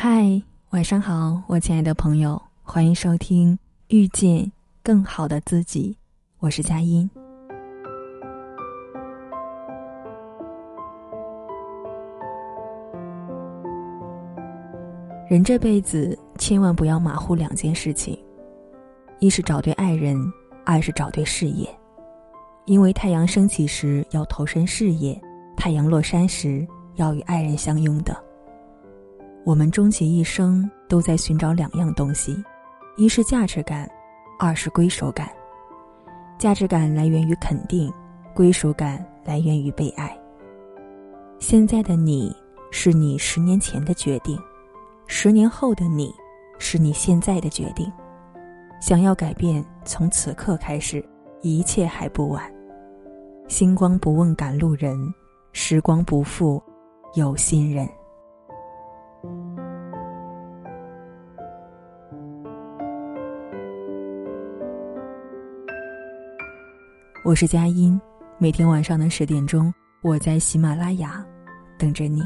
嗨，晚上好，我亲爱的朋友，欢迎收听《遇见更好的自己》，我是佳音。人这辈子千万不要马虎两件事情，一是找对爱人，二是找对事业。因为太阳升起时要投身事业，太阳落山时要与爱人相拥的。我们终其一生都在寻找两样东西，一是价值感，二是归属感。价值感来源于肯定，归属感来源于被爱。现在的你是你十年前的决定。十年后的你，是你现在的决定。想要改变，从此刻开始，一切还不晚。星光不问赶路人，时光不负有心人。我是佳音，每天晚上的十点钟，我在喜马拉雅等着你。